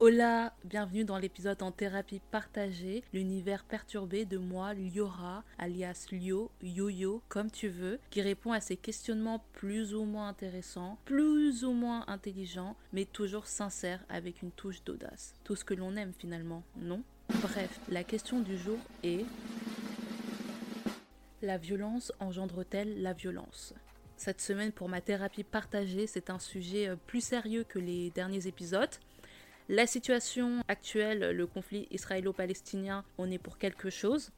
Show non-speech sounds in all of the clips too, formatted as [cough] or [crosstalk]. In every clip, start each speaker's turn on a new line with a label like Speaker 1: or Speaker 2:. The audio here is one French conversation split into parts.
Speaker 1: Hola, bienvenue dans l'épisode en thérapie partagée, l'univers perturbé de moi, Liora, alias Lio, Yo-Yo, comme tu veux, qui répond à ces questionnements plus ou moins intéressants, plus ou moins intelligents, mais toujours sincères avec une touche d'audace. Tout ce que l'on aime finalement, non? Bref, la question du jour est La violence engendre-t-elle la violence? Cette semaine pour ma thérapie partagée, c'est un sujet euh, plus sérieux que les derniers épisodes. La situation actuelle, le conflit israélo-palestinien, on est pour quelque chose.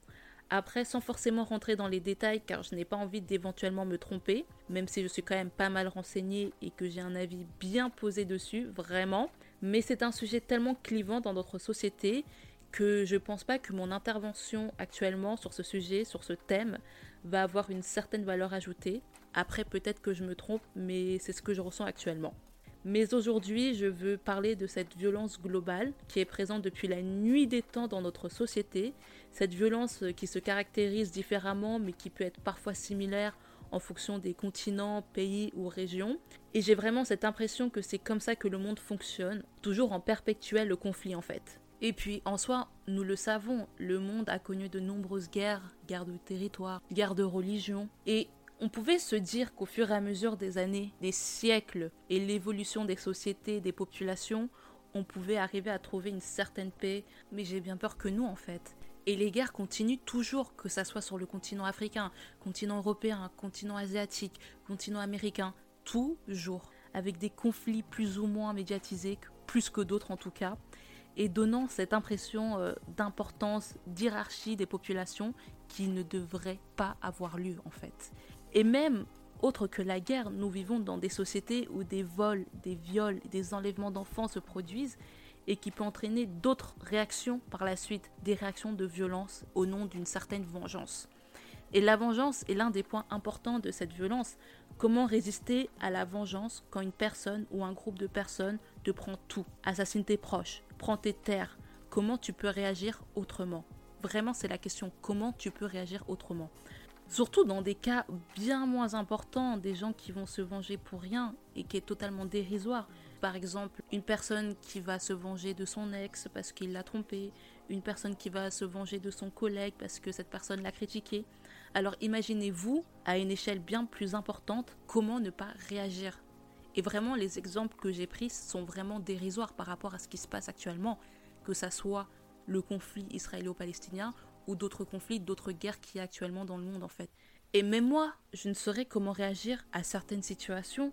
Speaker 1: Après, sans forcément rentrer dans les détails, car je n'ai pas envie d'éventuellement me tromper, même si je suis quand même pas mal renseignée et que j'ai un avis bien posé dessus, vraiment. Mais c'est un sujet tellement clivant dans notre société que je pense pas que mon intervention actuellement sur ce sujet, sur ce thème, va avoir une certaine valeur ajoutée. Après, peut-être que je me trompe, mais c'est ce que je ressens actuellement. Mais aujourd'hui, je veux parler de cette violence globale qui est présente depuis la nuit des temps dans notre société, cette violence qui se caractérise différemment mais qui peut être parfois similaire en fonction des continents, pays ou régions. Et j'ai vraiment cette impression que c'est comme ça que le monde fonctionne, toujours en perpétuel conflit en fait. Et puis en soi, nous le savons, le monde a connu de nombreuses guerres, guerres de territoire, guerres de religion, et on pouvait se dire qu'au fur et à mesure des années, des siècles et l'évolution des sociétés, des populations, on pouvait arriver à trouver une certaine paix, mais j'ai bien peur que nous en fait. Et les guerres continuent toujours, que ça soit sur le continent africain, continent européen, continent asiatique, continent américain, toujours, avec des conflits plus ou moins médiatisés, plus que d'autres en tout cas, et donnant cette impression euh, d'importance, d'hierarchie des populations qui ne devrait pas avoir lieu en fait. Et même, autre que la guerre, nous vivons dans des sociétés où des vols, des viols, des enlèvements d'enfants se produisent et qui peut entraîner d'autres réactions par la suite, des réactions de violence au nom d'une certaine vengeance. Et la vengeance est l'un des points importants de cette violence. Comment résister à la vengeance quand une personne ou un groupe de personnes te prend tout, assassine tes proches, prend tes terres? Comment tu peux réagir autrement? Vraiment, c'est la question. Comment tu peux réagir autrement? Surtout dans des cas bien moins importants, des gens qui vont se venger pour rien et qui est totalement dérisoire. Par exemple, une personne qui va se venger de son ex parce qu'il l'a trompé, une personne qui va se venger de son collègue parce que cette personne l'a critiqué. Alors imaginez-vous, à une échelle bien plus importante, comment ne pas réagir. Et vraiment, les exemples que j'ai pris sont vraiment dérisoires par rapport à ce qui se passe actuellement, que ça soit le conflit israélo-palestinien ou d'autres conflits, d'autres guerres qu'il y a actuellement dans le monde en fait. Et même moi, je ne saurais comment réagir à certaines situations.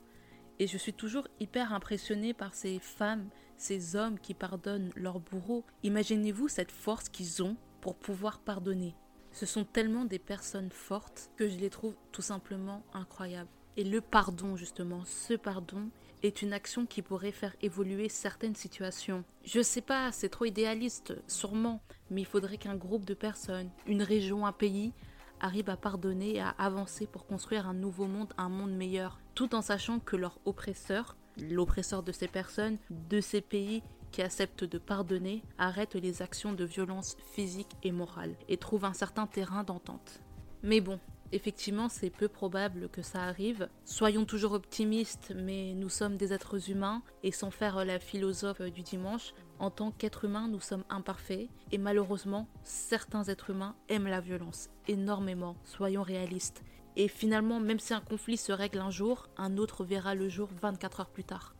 Speaker 1: Et je suis toujours hyper impressionnée par ces femmes, ces hommes qui pardonnent leurs bourreaux. Imaginez-vous cette force qu'ils ont pour pouvoir pardonner. Ce sont tellement des personnes fortes que je les trouve tout simplement incroyables. Et le pardon, justement, ce pardon est une action qui pourrait faire évoluer certaines situations. Je sais pas, c'est trop idéaliste, sûrement, mais il faudrait qu'un groupe de personnes, une région, un pays, arrive à pardonner et à avancer pour construire un nouveau monde, un monde meilleur, tout en sachant que leur oppresseur, l'oppresseur de ces personnes, de ces pays qui acceptent de pardonner, arrête les actions de violence physique et morale et trouve un certain terrain d'entente. Mais bon, Effectivement, c'est peu probable que ça arrive. Soyons toujours optimistes, mais nous sommes des êtres humains, et sans faire la philosophe du dimanche, en tant qu'êtres humains, nous sommes imparfaits, et malheureusement, certains êtres humains aiment la violence, énormément, soyons réalistes. Et finalement, même si un conflit se règle un jour, un autre verra le jour 24 heures plus tard.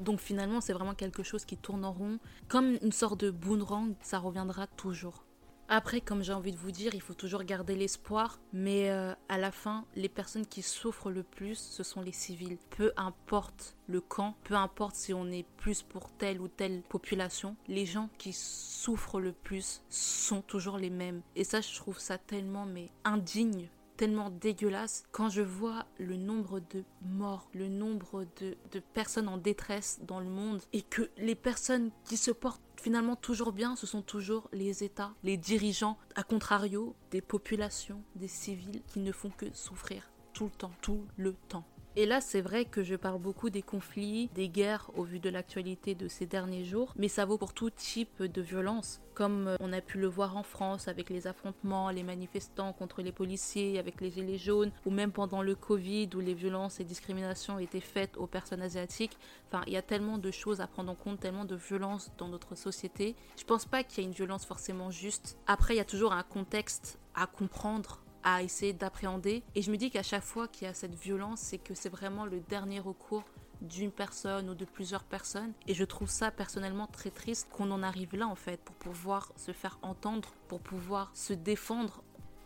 Speaker 1: Donc finalement, c'est vraiment quelque chose qui tourne en rond, comme une sorte de boomerang, ça reviendra toujours. Après, comme j'ai envie de vous dire, il faut toujours garder l'espoir, mais euh, à la fin, les personnes qui souffrent le plus, ce sont les civils. Peu importe le camp, peu importe si on est plus pour telle ou telle population, les gens qui souffrent le plus sont toujours les mêmes. Et ça, je trouve ça tellement mais indigne tellement dégueulasse quand je vois le nombre de morts, le nombre de, de, personnes en détresse dans le monde et que les personnes qui se portent finalement toujours bien, ce sont toujours les États, les dirigeants, à contrario des populations, des civils qui ne font que souffrir tout le temps, tout le temps. Et là, c'est vrai que je parle beaucoup des conflits, des guerres au vu de l'actualité de ces derniers jours, mais ça vaut pour tout type de violence, comme euh, on a pu le voir en France avec les affrontements, les manifestants contre les policiers, avec les gilets jaunes, ou même pendant le Covid où les violences et discriminations étaient faites aux personnes asiatiques. Enfin, il y a tellement de choses à prendre en compte, tellement de violence dans notre société. Je pense pas qu'il y ait une violence forcément juste. Après, il y a toujours un contexte à comprendre à essayer d'appréhender. Et je me dis qu'à chaque fois qu'il y a cette violence, c'est que c'est vraiment le dernier recours d'une personne ou de plusieurs personnes. Et je trouve ça personnellement très triste qu'on en arrive là en fait, pour pouvoir se faire entendre, pour pouvoir se défendre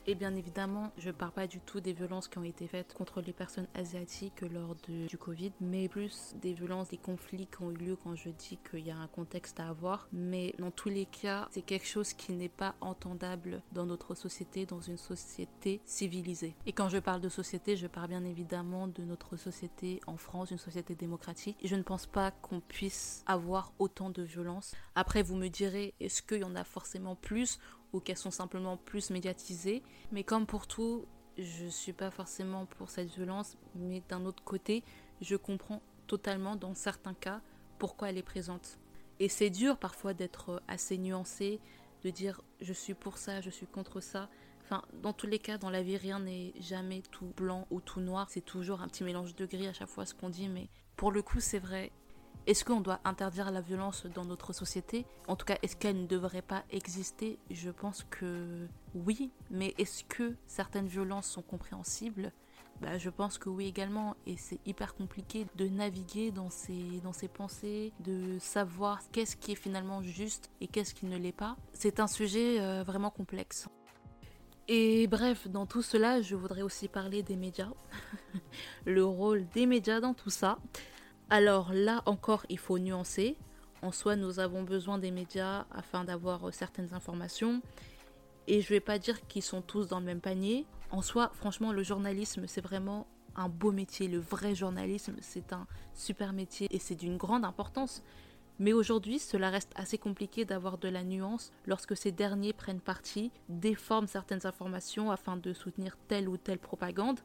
Speaker 1: et bien évidemment, je ne parle pas du tout des violences qui ont été faites contre les personnes asiatiques lors du Covid, mais plus des violences, des conflits qui ont eu lieu quand je dis qu'il y a un contexte à avoir. Mais dans tous les cas, c'est quelque chose qui n'est pas entendable dans notre société, dans une société civilisée. Et quand je parle de société, je parle bien évidemment de notre société en France, une société démocratique. Je ne pense pas qu'on puisse avoir autant de violences. Après, vous me direz, est-ce qu'il y en a forcément plus ou qu'elles sont simplement plus médiatisées. Mais comme pour tout, je suis pas forcément pour cette violence, mais d'un autre côté, je comprends totalement dans certains cas pourquoi elle est présente. Et c'est dur parfois d'être assez nuancé, de dire je suis pour ça, je suis contre ça. Enfin, dans tous les cas, dans la vie, rien n'est jamais tout blanc ou tout noir. C'est toujours un petit mélange de gris à chaque fois ce qu'on dit, mais pour le coup, c'est vrai. Est-ce qu'on doit interdire la violence dans notre société? En tout cas, est-ce qu'elle ne devrait pas exister? Je pense que oui, mais est-ce que certaines violences sont compréhensibles? Bah, je pense que oui également, et c'est hyper compliqué de naviguer dans ces, dans ces pensées, de savoir qu'est-ce qui est finalement juste et qu'est-ce qui ne l'est pas. C'est un sujet euh, vraiment complexe. Et bref, dans tout cela, je voudrais aussi parler des médias, [laughs] le rôle des médias dans tout ça. Alors là encore, il faut nuancer. En soi, nous avons besoin des médias afin d'avoir euh, certaines informations. Et je ne vais pas dire qu'ils sont tous dans le même panier. En soi, franchement, le journalisme, c'est vraiment un beau métier. Le vrai journalisme, c'est un super métier et c'est d'une grande importance. Mais aujourd'hui, cela reste assez compliqué d'avoir de la nuance lorsque ces derniers prennent parti, déforment certaines informations afin de soutenir telle ou telle propagande,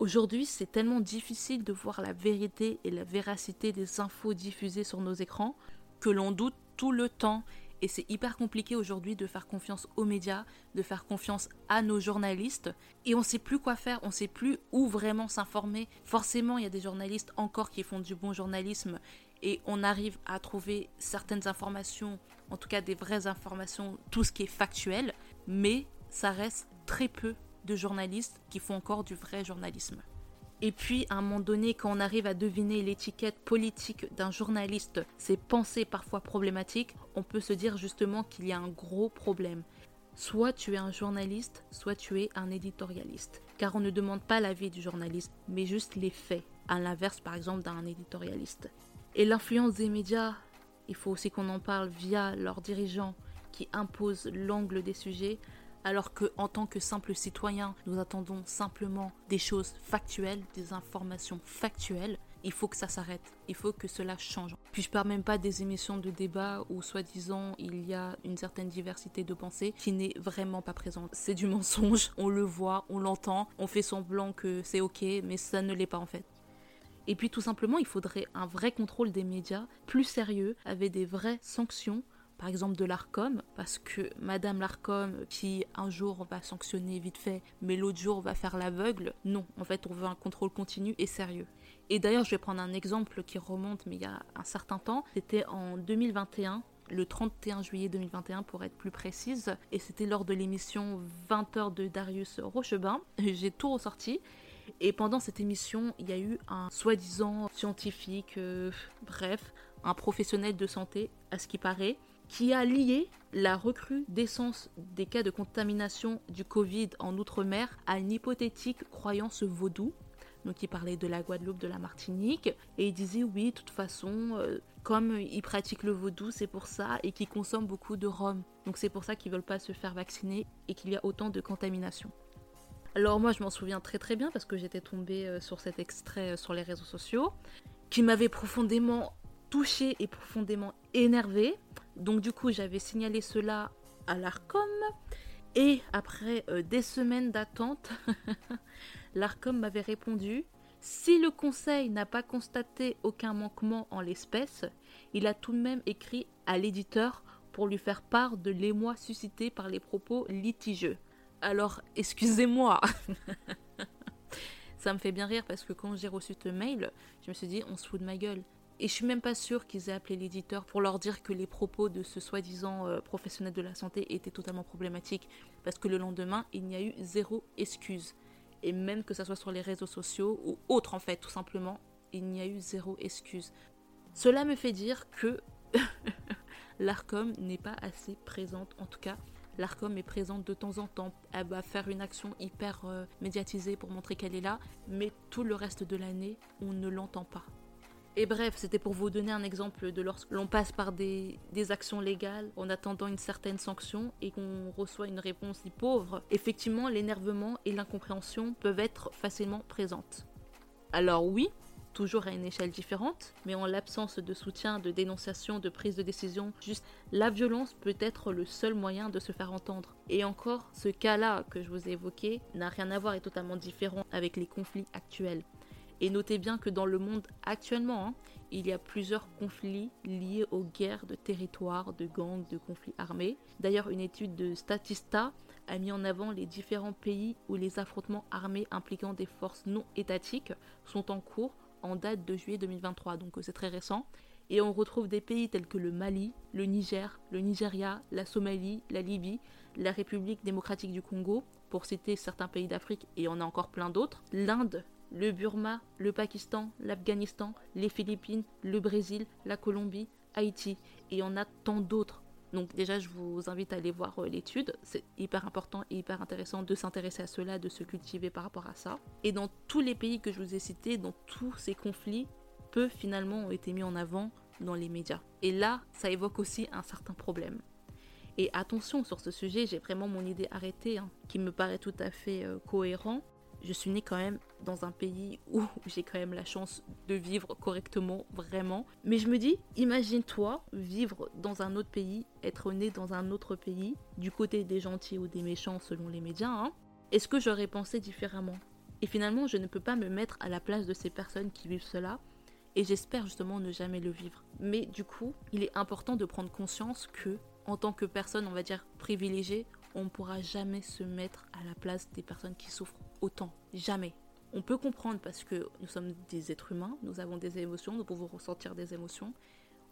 Speaker 1: Aujourd'hui, c'est tellement difficile de voir la vérité et la véracité des infos diffusées sur nos écrans que l'on doute tout le temps. Et c'est hyper compliqué aujourd'hui de faire confiance aux médias, de faire confiance à nos journalistes. Et on ne sait plus quoi faire, on ne sait plus où vraiment s'informer. Forcément, il y a des journalistes encore qui font du bon journalisme et on arrive à trouver certaines informations, en tout cas des vraies informations, tout ce qui est factuel. Mais ça reste très peu de journalistes qui font encore du vrai journalisme. Et puis, à un moment donné, quand on arrive à deviner l'étiquette politique d'un journaliste, ses pensées parfois problématiques, on peut se dire justement qu'il y a un gros problème. Soit tu es un journaliste, soit tu es un éditorialiste. Car on ne demande pas l'avis du journaliste, mais juste les faits, à l'inverse par exemple d'un éditorialiste. Et l'influence des médias, il faut aussi qu'on en parle via leurs dirigeants qui imposent l'angle des sujets, alors que en tant que simple citoyen, nous attendons simplement des choses factuelles, des informations factuelles. Il faut que ça s'arrête, il faut que cela change. Puis je parle même pas des émissions de débat où soi-disant il y a une certaine diversité de pensée qui n'est vraiment pas présente. C'est du mensonge, on le voit, on l'entend, on fait semblant que c'est ok, mais ça ne l'est pas en fait. Et puis tout simplement, il faudrait un vrai contrôle des médias, plus sérieux, avec des vraies sanctions par exemple de l'ARCOM, parce que Madame l'ARCOM, qui un jour va sanctionner vite fait, mais l'autre jour va faire l'aveugle, non, en fait on veut un contrôle continu et sérieux. Et d'ailleurs je vais prendre un exemple qui remonte, mais il y a un certain temps, c'était en 2021, le 31 juillet 2021 pour être plus précise, et c'était lors de l'émission 20h de Darius Rochebin, [laughs] j'ai tout ressorti, et pendant cette émission, il y a eu un soi-disant scientifique, euh, bref, un professionnel de santé, à ce qui paraît, qui a lié la recrudescence des cas de contamination du Covid en Outre-mer à une hypothétique croyance vaudou. Donc il parlait de la Guadeloupe, de la Martinique, et il disait oui, de toute façon, euh, comme ils pratiquent le vaudou, c'est pour ça, et qu'ils consomment beaucoup de rhum. Donc c'est pour ça qu'ils veulent pas se faire vacciner et qu'il y a autant de contamination. Alors moi je m'en souviens très très bien parce que j'étais tombée euh, sur cet extrait euh, sur les réseaux sociaux, qui m'avait profondément touchée et profondément énervée. Donc du coup, j'avais signalé cela à l'ARCOM. Et après euh, des semaines d'attente, [laughs] l'ARCOM m'avait répondu Si le Conseil n'a pas constaté aucun manquement en l'espèce, il a tout de même écrit à l'éditeur pour lui faire part de l'émoi suscité par les propos litigieux. Alors, excusez-moi [laughs] Ça me fait bien rire parce que quand j'ai reçu ce mail, je me suis dit, on se fout de ma gueule. Et je suis même pas sûre qu'ils aient appelé l'éditeur pour leur dire que les propos de ce soi-disant euh, professionnel de la santé étaient totalement problématiques. Parce que le lendemain, il n'y a eu zéro excuse et même que ça soit sur les réseaux sociaux ou autres en fait, tout simplement, il n'y a eu zéro excuse. Cela me fait dire que [laughs] l'ARCOM n'est pas assez présente, en tout cas, l'ARCOM est présente de temps en temps, elle va faire une action hyper euh, médiatisée pour montrer qu'elle est là, mais tout le reste de l'année, on ne l'entend pas. Et bref, c'était pour vous donner un exemple de lorsque l'on passe par des, actions légales en attendant une certaine sanction et qu'on reçoit une réponse si pauvre. Effectivement, l'énervement et l'incompréhension peuvent être facilement présentes. Alors oui, toujours à une échelle différente, mais en l'absence de soutien, de dénonciation, de prise de décision, juste la violence peut être le seul moyen de se faire entendre. Et encore, ce cas-là que je vous ai évoqué n'a rien à voir et totalement différent avec les conflits actuels. Et notez bien que dans le monde actuellement, hein, il y a plusieurs conflits liés aux guerres de territoire, de gangs, de conflits armés. D'ailleurs, une étude de Statista a mis en avant les différents pays où les affrontements armés impliquant des forces non étatiques sont en cours en date de juillet 2023, donc c'est très récent. Et on retrouve des pays tels que le Mali, le Niger, le Nigeria, la Somalie, la Libye, la République démocratique du Congo, pour citer certains pays d'Afrique, et on a encore plein d'autres, l'Inde, le Burma, le Pakistan, l'Afghanistan, les Philippines, le Brésil, la Colombie, Haïti. Et on a tant d'autres. Donc déjà, je vous invite à aller voir euh, l'étude. C'est hyper important et hyper intéressant de s'intéresser à cela, de se cultiver par rapport à ça. Et dans tous les pays que je vous ai cités, dans tous ces conflits, peu finalement ont été mis en avant dans les médias. Et là, ça évoque aussi un certain problème. Et attention sur ce sujet, j'ai vraiment mon idée arrêtée, hein, qui me paraît tout à fait euh, cohérent je suis née quand même dans un pays où [laughs] j'ai quand même la chance de vivre correctement, vraiment. Mais je me dis, imagine-toi vivre dans un autre pays, être né dans un autre pays, du côté des gentils ou des méchants selon les médias. Hein. Est-ce que j'aurais pensé différemment? Et finalement, je ne peux pas me mettre à la place de ces personnes qui vivent cela. Et j'espère justement ne jamais le vivre. Mais du coup, il est important de prendre conscience que, en tant que personne, on va dire privilégiée, on ne pourra jamais se mettre à la place des personnes qui souffrent autant. Jamais. On peut comprendre parce que nous sommes des êtres humains, nous avons des émotions, nous pouvons ressentir des émotions.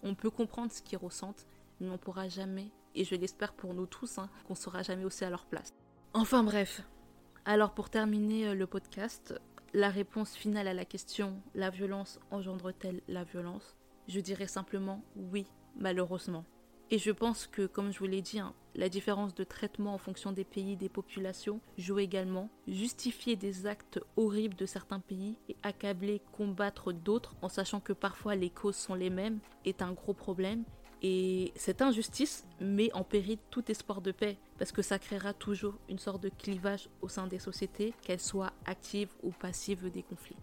Speaker 1: On peut comprendre ce qu'ils ressentent, mais on pourra jamais, et je l'espère pour nous tous, hein, qu'on sera jamais aussi à leur place. Enfin bref. Alors pour terminer euh, le podcast, la réponse finale à la question la violence engendre-t-elle la violence? Je dirais simplement oui, malheureusement. Et je pense que, comme je vous l'ai dit, hein, la différence de traitement en fonction des pays, des populations joue également. Justifier des actes horribles de certains pays et accabler, combattre d'autres en sachant que parfois les causes sont les mêmes est un gros problème. Et cette injustice met en péril tout espoir de paix parce que ça créera toujours une sorte de clivage au sein des sociétés, qu'elles soient actives ou passives des conflits.